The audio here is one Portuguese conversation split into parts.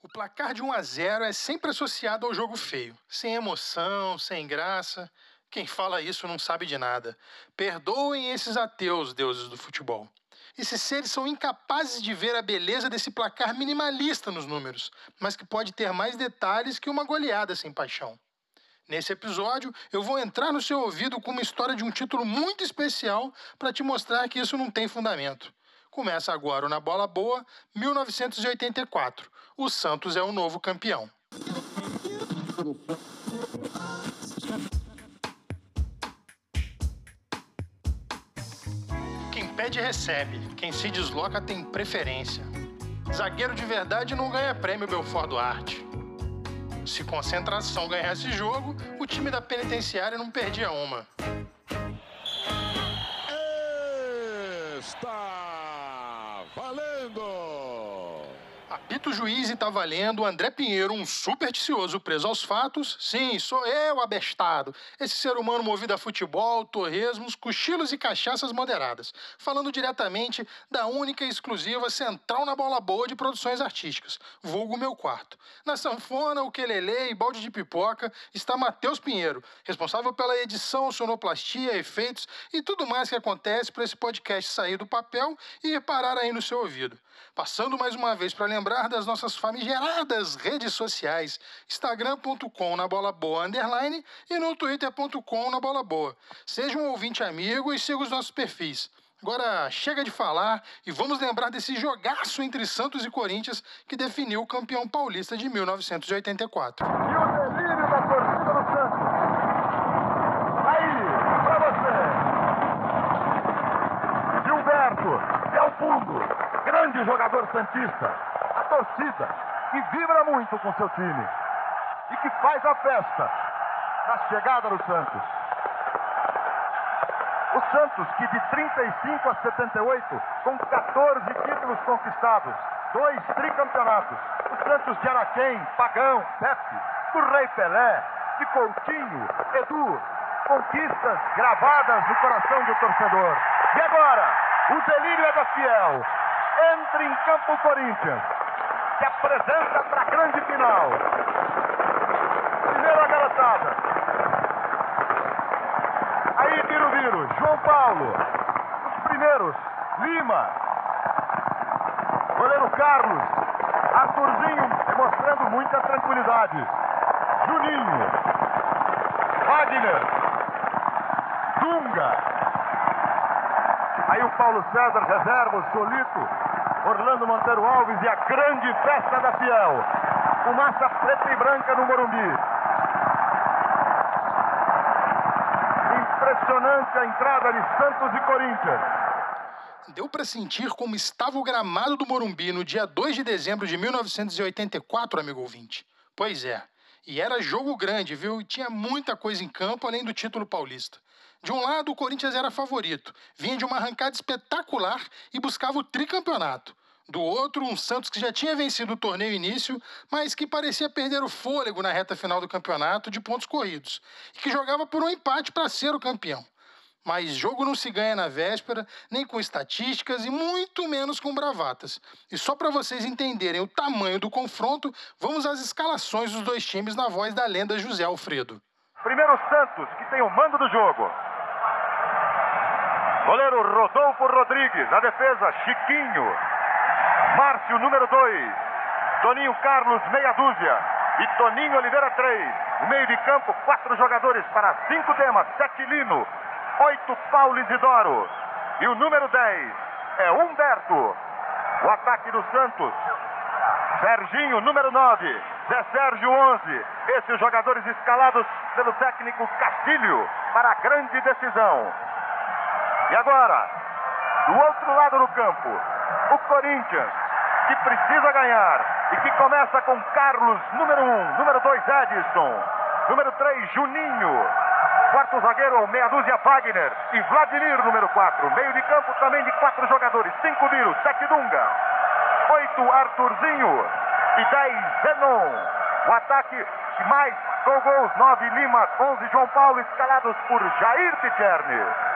O placar de 1 a 0 é sempre associado ao jogo feio, sem emoção, sem graça. Quem fala isso não sabe de nada. Perdoem esses ateus, deuses do futebol. Esses seres são incapazes de ver a beleza desse placar minimalista nos números, mas que pode ter mais detalhes que uma goleada sem paixão. Nesse episódio, eu vou entrar no seu ouvido com uma história de um título muito especial para te mostrar que isso não tem fundamento. Começa agora o Na Bola Boa, 1984. O Santos é o novo campeão. Quem pede recebe, quem se desloca tem preferência. Zagueiro de verdade não ganha prêmio Belfort Duarte. Se concentração ganhasse jogo, o time da penitenciária não perdia uma. Valendo! Apito juiz e tá valendo André Pinheiro, um supersticioso preso aos fatos. Sim, sou eu, abestado. Esse ser humano movido a futebol, torresmos, cochilos e cachaças moderadas. Falando diretamente da única e exclusiva central na bola boa de produções artísticas, vulgo meu quarto. Na sanfona, o quelele e balde de pipoca está Matheus Pinheiro, responsável pela edição, sonoplastia, efeitos e tudo mais que acontece para esse podcast sair do papel e parar aí no seu ouvido. Passando mais uma vez para lembrar das nossas famigeradas redes sociais, instagram.com na bola boa underline e no twitter.com na bola boa. Seja um ouvinte amigo e siga os nossos perfis. Agora chega de falar e vamos lembrar desse jogaço entre Santos e Corinthians que definiu o campeão paulista de 1984. E o da do Santos. Aí, pra você. Gilberto, é o fundo. Grande jogador Santista. Torcida que vibra muito com seu time. E que faz a festa na chegada do Santos. O Santos, que de 35 a 78, com 14 títulos conquistados, dois tricampeonatos. O Santos de Araquém, Pagão, Pepe, do Rei Pelé, de Coutinho, Edu. Conquistas gravadas no coração do torcedor. E agora, o delírio é da Fiel. Entra em campo Corinthians. Se apresenta para a grande final. Primeira garotada. Aí vira o viro. João Paulo. Os primeiros. Lima. Goleiro Carlos. Arthurzinho demonstrando muita tranquilidade. Juninho. Wagner. Dunga. Aí o Paulo César reserva o Solito. Orlando Monteiro Alves e a grande festa da Fiel. Fumaça preta e branca no Morumbi. Impressionante a entrada de Santos e Corinthians. Deu para sentir como estava o gramado do Morumbi no dia 2 de dezembro de 1984, amigo ouvinte. Pois é. E era jogo grande, viu? E tinha muita coisa em campo além do título paulista. De um lado, o Corinthians era favorito, vinha de uma arrancada espetacular e buscava o tricampeonato. Do outro, um Santos que já tinha vencido o torneio início, mas que parecia perder o fôlego na reta final do campeonato de pontos corridos, e que jogava por um empate para ser o campeão. Mas jogo não se ganha na véspera, nem com estatísticas e muito menos com bravatas. E só para vocês entenderem o tamanho do confronto, vamos às escalações dos dois times na voz da lenda José Alfredo. Primeiro Santos, que tem o mando do jogo. Goleiro Rodolfo Rodrigues. A defesa, Chiquinho. Márcio, número 2. Toninho Carlos, meia dúzia. E Toninho Oliveira, 3. No meio de campo, quatro jogadores para cinco temas. Sete Lino. Oito Paulo Isidoro. E o número 10 é Humberto. O ataque do Santos. Serginho, número 9. Zé Sérgio, 11. Esses jogadores escalados pelo técnico Castilho para a grande decisão. E agora, do outro lado do campo, o Corinthians, que precisa ganhar e que começa com Carlos, número 1, número 2, Edson, número 3, Juninho, quarto zagueiro, meia dúzia, Wagner e Vladimir, número 4. Meio de campo também de quatro jogadores, 5 Viro, 7 Dunga, 8 Arthurzinho e 10 Zenon. O ataque que mais com gols, 9 Lima, 11 João Paulo, escalados por Jair Picherni.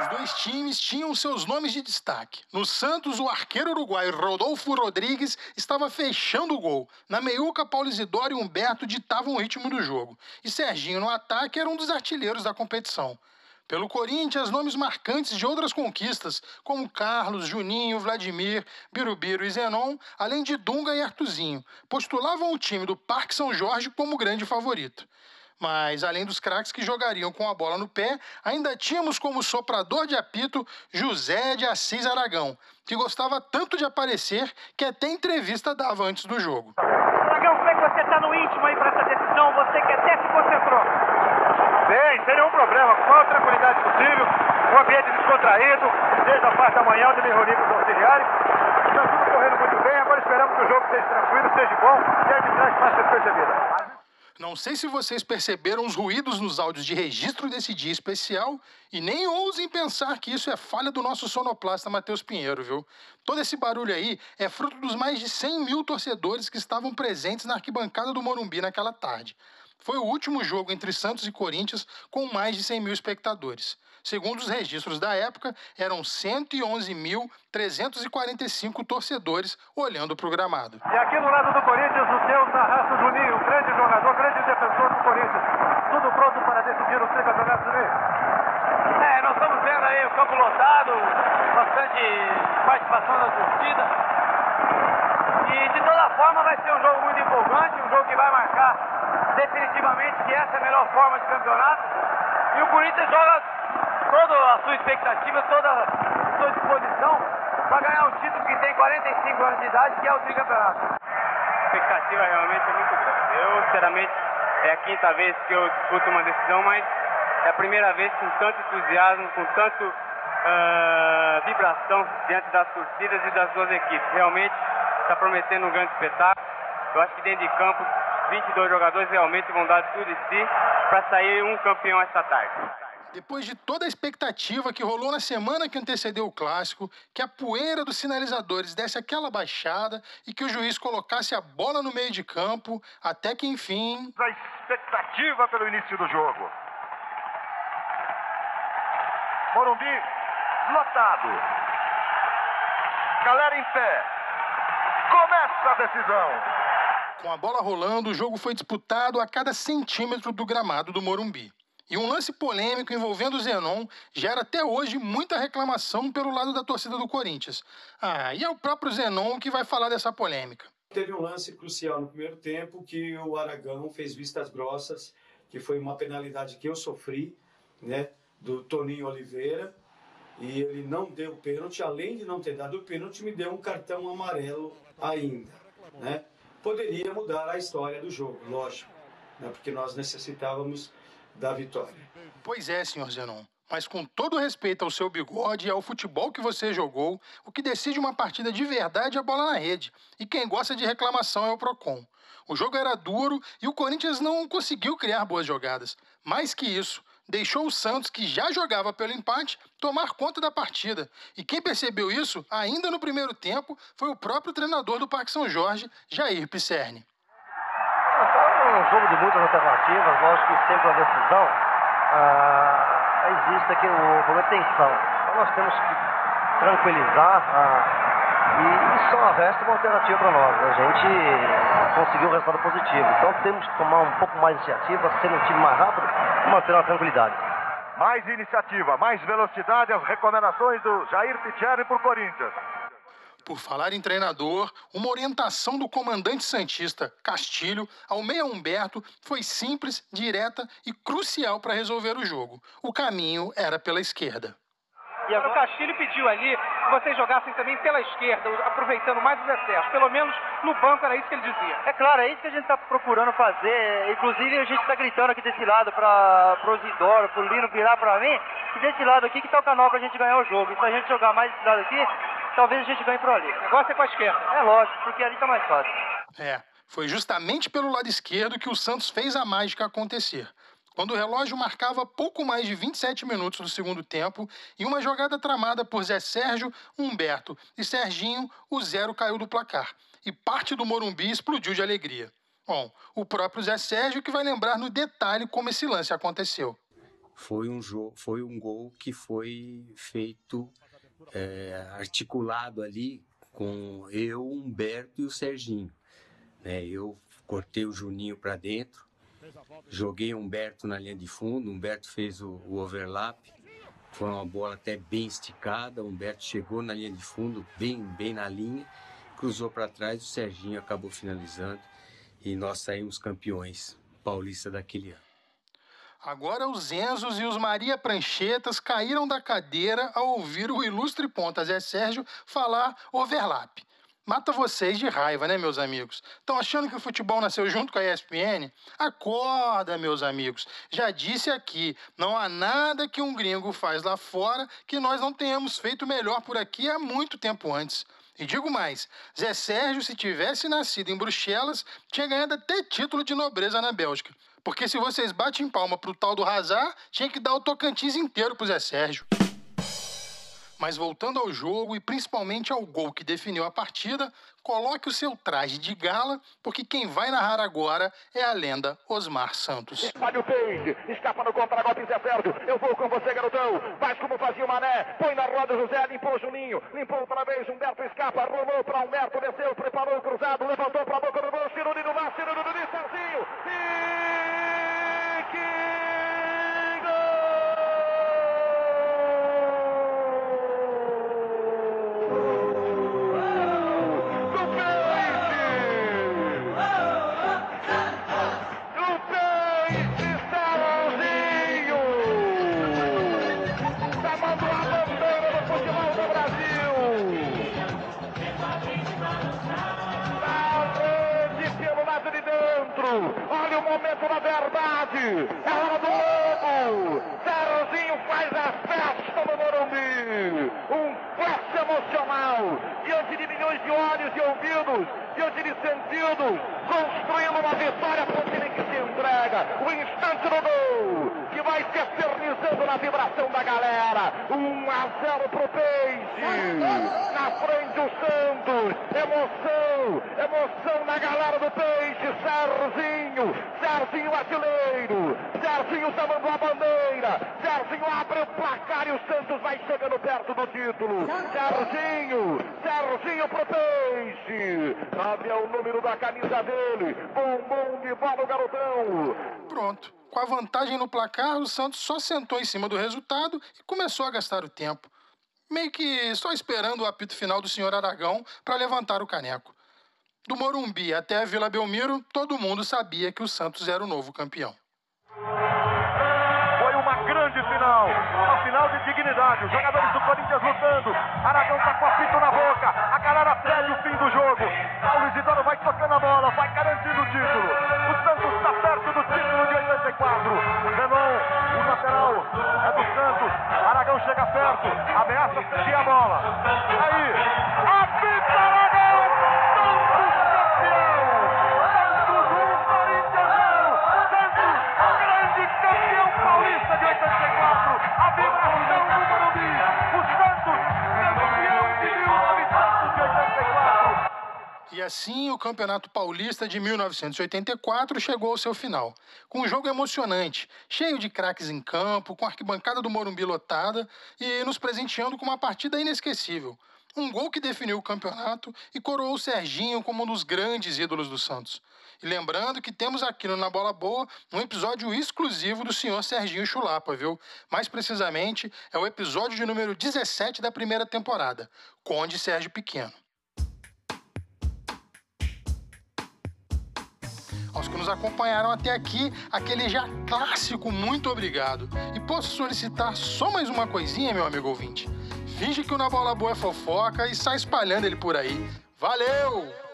Os dois times tinham seus nomes de destaque. No Santos, o arqueiro uruguaio Rodolfo Rodrigues estava fechando o gol. Na meiuca, Paulo Isidoro e Humberto ditavam o ritmo do jogo. E Serginho, no ataque, era um dos artilheiros da competição. Pelo Corinthians, nomes marcantes de outras conquistas, como Carlos, Juninho, Vladimir, Birubiru e Zenon, além de Dunga e Artuzinho, postulavam o time do Parque São Jorge como grande favorito. Mas, além dos craques que jogariam com a bola no pé, ainda tínhamos como soprador de apito José de Assis Aragão, que gostava tanto de aparecer que até entrevista dava antes do jogo. Aragão, como é que você está no íntimo aí para essa decisão? Você que até se concentrou. Bem, sem nenhum problema, com a tranquilidade possível, um ambiente descontraído, desde a parte da manhã, onde me reuni com os auxiliares. Está tudo correndo muito bem, agora esperamos que o jogo seja tranquilo, seja bom e a arbitragem faça ser percebida. Não sei se vocês perceberam os ruídos nos áudios de registro desse dia especial e nem ousem pensar que isso é falha do nosso sonoplasta Matheus Pinheiro, viu? Todo esse barulho aí é fruto dos mais de 100 mil torcedores que estavam presentes na arquibancada do Morumbi naquela tarde. Foi o último jogo entre Santos e Corinthians com mais de 100 mil espectadores. Segundo os registros da época, eram 111.345 torcedores olhando para o gramado. E aqui no lado do Corinthians, o seu Tarraço Juninho, grande jogador, grande defensor do Corinthians. Tudo pronto para decidir o tricampeonato Juninho? É, nós estamos vendo aí o campo lotado, bastante participação da torcida. E de toda forma vai ser um jogo muito empolgante, um jogo que vai marcar definitivamente que essa é a melhor forma de campeonato. E o Corinthians joga toda a sua expectativa, toda a sua disposição para ganhar um título que tem 45 anos de idade, que é o tricampeonato. A expectativa realmente é muito grande. Eu, sinceramente, é a quinta vez que eu disputo uma decisão, mas é a primeira vez com tanto entusiasmo, com tanto uh, vibração diante das torcidas e das duas equipes. Realmente está prometendo um grande espetáculo. Eu acho que dentro de campo 22 jogadores realmente vão dar tudo de si para sair um campeão esta tarde. Depois de toda a expectativa que rolou na semana que antecedeu o clássico, que a poeira dos sinalizadores desse aquela baixada e que o juiz colocasse a bola no meio de campo, até que enfim. A expectativa pelo início do jogo. Morumbi lotado. Galera em pé. Começa a decisão. Com a bola rolando, o jogo foi disputado a cada centímetro do gramado do Morumbi. E um lance polêmico envolvendo o Zenon gera até hoje muita reclamação pelo lado da torcida do Corinthians. Ah, e é o próprio Zenon que vai falar dessa polêmica. Teve um lance crucial no primeiro tempo que o Aragão fez vistas grossas, que foi uma penalidade que eu sofri, né, do Toninho Oliveira, e ele não deu pênalti, além de não ter dado pênalti, me deu um cartão amarelo ainda, né? poderia mudar a história do jogo, lógico, né? porque nós necessitávamos da vitória. Pois é, senhor Zenon. Mas com todo respeito ao seu bigode e ao futebol que você jogou, o que decide uma partida de verdade é a bola na rede. E quem gosta de reclamação é o Procon. O jogo era duro e o Corinthians não conseguiu criar boas jogadas. Mais que isso, deixou o Santos, que já jogava pelo empate, tomar conta da partida. E quem percebeu isso, ainda no primeiro tempo, foi o próprio treinador do Parque São Jorge, Jair Pisserni. É um jogo de muitas alternativas, lógico que sempre uma decisão ah, existe aqui o problema tensão. Então nós temos que tranquilizar ah, e só resta uma alternativa para nós. A gente conseguiu um resultado positivo. Então temos que tomar um pouco mais de iniciativa, ser um time mais rápido e manter a tranquilidade. Mais iniciativa, mais velocidade, as recomendações do Jair Picheri por Corinthians. Por falar em treinador, uma orientação do comandante Santista, Castilho, ao meia Humberto foi simples, direta e crucial para resolver o jogo. O caminho era pela esquerda. E agora... O Castilho pediu ali que vocês jogassem também pela esquerda, aproveitando mais os excessos. Pelo menos no banco era isso que ele dizia. É claro, é isso que a gente está procurando fazer. Inclusive a gente está gritando aqui desse lado para o Isidoro, para o Lino virar para mim, e desse lado aqui que está o canal para a gente ganhar o jogo. E se a gente jogar mais desse lado aqui, talvez a gente ganhe por ali. O negócio é com a esquerda. É lógico, porque ali está mais fácil. É, foi justamente pelo lado esquerdo que o Santos fez a mágica acontecer quando o relógio marcava pouco mais de 27 minutos do segundo tempo, em uma jogada tramada por Zé Sérgio, Humberto e Serginho, o zero caiu do placar e parte do Morumbi explodiu de alegria. Bom, o próprio Zé Sérgio que vai lembrar no detalhe como esse lance aconteceu. foi um jogo, foi um gol que foi feito é, articulado ali com eu, Humberto e o Serginho. Né? Eu cortei o Juninho para dentro, joguei Humberto na linha de fundo, Humberto fez o, o overlap, foi uma bola até bem esticada, Humberto chegou na linha de fundo, bem, bem na linha, cruzou para trás, o Serginho acabou finalizando e nós saímos campeões paulista daquele ano. Agora os Enzos e os Maria Pranchetas caíram da cadeira ao ouvir o ilustre ponta Zé Sérgio falar overlap. Mata vocês de raiva, né, meus amigos? Estão achando que o futebol nasceu junto com a ESPN? Acorda, meus amigos. Já disse aqui, não há nada que um gringo faz lá fora que nós não tenhamos feito melhor por aqui há muito tempo antes. E digo mais, Zé Sérgio, se tivesse nascido em Bruxelas, tinha ganhado até título de nobreza na Bélgica. Porque se vocês batem palma pro tal do Hazard, tinha que dar o Tocantins inteiro pro Zé Sérgio. Mas voltando ao jogo e principalmente ao gol que definiu a partida, coloque o seu traje de gala, porque quem vai narrar agora é a lenda Osmar Santos. Espalha o peito, escapa no contra-golpe Zé Sérgio. Eu vou com você, garotão. Faz como fazia o Mané. Põe na roda José, limpou o Juninho. Limpou outra vez, Humberto escapa, rolou para Humberto, desceu, preparou o cruzado, levantou para a boca do gol, tirou no mar, tirou no Serginho. E momento da verdade. É hora do. Serginho faz a festa no Morumbi. Um flash emocional. Diante de milhões de olhos e ouvidos. Diante de sentidos. Construindo uma vitória para o time que se entrega. O instante do gol. Vai se eternizando na vibração da galera. 1 a 0 pro Peixe. Na frente o Santos. Emoção. Emoção na galera do Peixe. Serginho. Serginho artilheiro. Serginho salvando a bandeira. Serginho abre o placar e o Santos vai chegando perto do título. Serginho. Serginho pro Peixe. É o número da camisa dele. Bumbum de bola o garotão. Pronto. Com a vantagem no placar, o Santos só sentou em cima do resultado e começou a gastar o tempo. Meio que só esperando o apito final do senhor Aragão para levantar o caneco. Do Morumbi até a Vila Belmiro, todo mundo sabia que o Santos era o novo campeão. Foi uma grande final. Uma final de dignidade. Os jogadores do Corinthians lutando. Aragão tá com a fita na boca. E assim o Campeonato Paulista de 1984 chegou ao seu final, com um jogo emocionante, cheio de craques em campo, com a arquibancada do Morumbi lotada e nos presenteando com uma partida inesquecível. Um gol que definiu o campeonato e coroou o Serginho como um dos grandes ídolos do Santos. E lembrando que temos aqui no Na Bola Boa um episódio exclusivo do senhor Serginho Chulapa, viu? Mais precisamente, é o episódio de número 17 da primeira temporada, Conde Sérgio Pequeno. Aos que nos acompanharam até aqui, aquele já clássico muito obrigado. E posso solicitar só mais uma coisinha, meu amigo ouvinte? Finge que o Na Bola Boa é fofoca e sai espalhando ele por aí. Valeu!